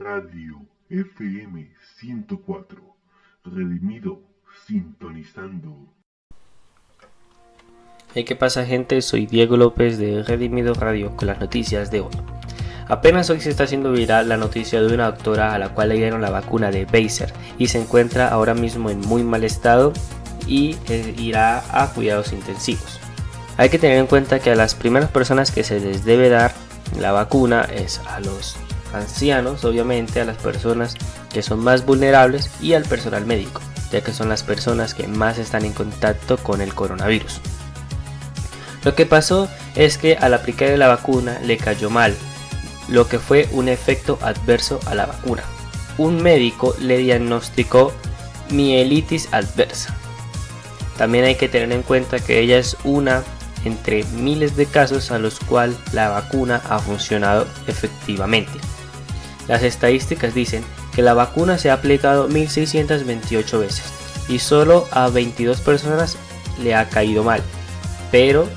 Radio FM 104. Redimido sintonizando. Hey, ¿qué pasa gente? Soy Diego López de Redimido Radio con las noticias de hoy. Apenas hoy se está haciendo viral la noticia de una doctora a la cual le dieron la vacuna de Baser y se encuentra ahora mismo en muy mal estado y eh, irá a cuidados intensivos. Hay que tener en cuenta que a las primeras personas que se les debe dar la vacuna es a los ancianos, obviamente, a las personas que son más vulnerables y al personal médico, ya que son las personas que más están en contacto con el coronavirus. Lo que pasó es que al aplicar la vacuna le cayó mal, lo que fue un efecto adverso a la vacuna. Un médico le diagnosticó mielitis adversa. También hay que tener en cuenta que ella es una entre miles de casos a los cuales la vacuna ha funcionado efectivamente. Las estadísticas dicen que la vacuna se ha aplicado 1628 veces y solo a 22 personas le ha caído mal, pero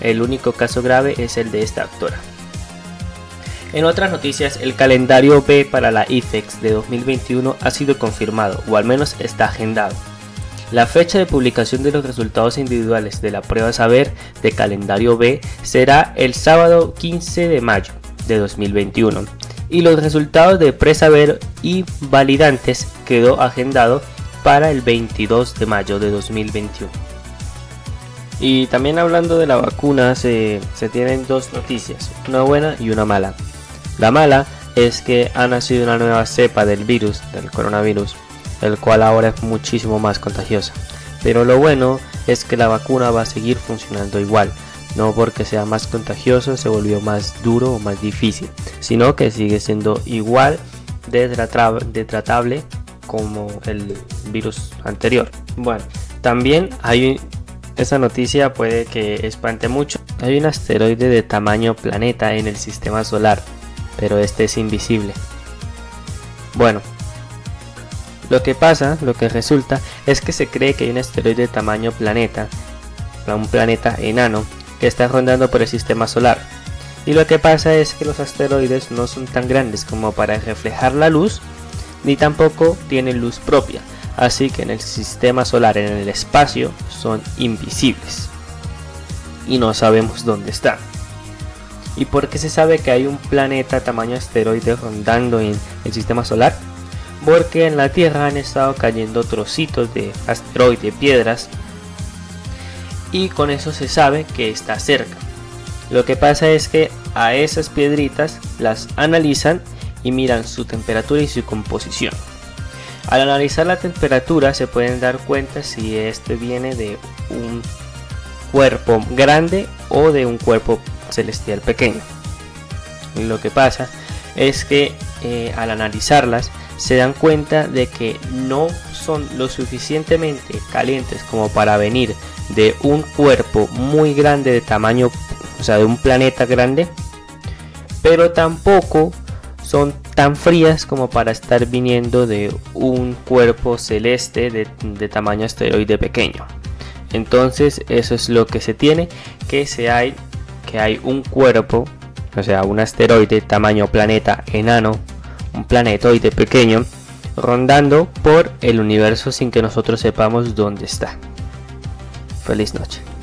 el único caso grave es el de esta actora. En otras noticias, el calendario B para la IFEX de 2021 ha sido confirmado, o al menos está agendado. La fecha de publicación de los resultados individuales de la prueba Saber de calendario B será el sábado 15 de mayo de 2021 y los resultados de presaber y validantes quedó agendado para el 22 de mayo de 2021. Y también hablando de la vacuna se, se tienen dos noticias, una buena y una mala. La mala es que ha nacido una nueva cepa del virus, del coronavirus, el cual ahora es muchísimo más contagiosa. Pero lo bueno es que la vacuna va a seguir funcionando igual, no porque sea más contagioso se volvió más duro o más difícil, sino que sigue siendo igual de, tratable como el virus anterior. Bueno, también hay esa noticia puede que espante mucho. Hay un asteroide de tamaño planeta en el sistema solar, pero este es invisible. Bueno, lo que pasa, lo que resulta, es que se cree que hay un asteroide de tamaño planeta, un planeta enano, que está rondando por el sistema solar. Y lo que pasa es que los asteroides no son tan grandes como para reflejar la luz, ni tampoco tienen luz propia, así que en el sistema solar, en el espacio, son invisibles. Y no sabemos dónde están. ¿Y por qué se sabe que hay un planeta tamaño asteroide rondando en el sistema solar? Porque en la Tierra han estado cayendo trocitos de asteroide, piedras, y con eso se sabe que está cerca. Lo que pasa es que a esas piedritas las analizan y miran su temperatura y su composición. Al analizar la temperatura se pueden dar cuenta si este viene de un cuerpo grande o de un cuerpo celestial pequeño. Lo que pasa es que eh, al analizarlas se dan cuenta de que no son lo suficientemente calientes como para venir de un cuerpo muy grande de tamaño, o sea, de un planeta grande, pero tampoco son tan frías como para estar viniendo de un cuerpo celeste de, tamaño asteroide pequeño. Entonces eso es lo que se tiene, que se hay, que hay un cuerpo, o sea, un asteroide tamaño planeta enano, un planetoide pequeño, rondando por el universo sin que nosotros sepamos dónde está. Feliz noche.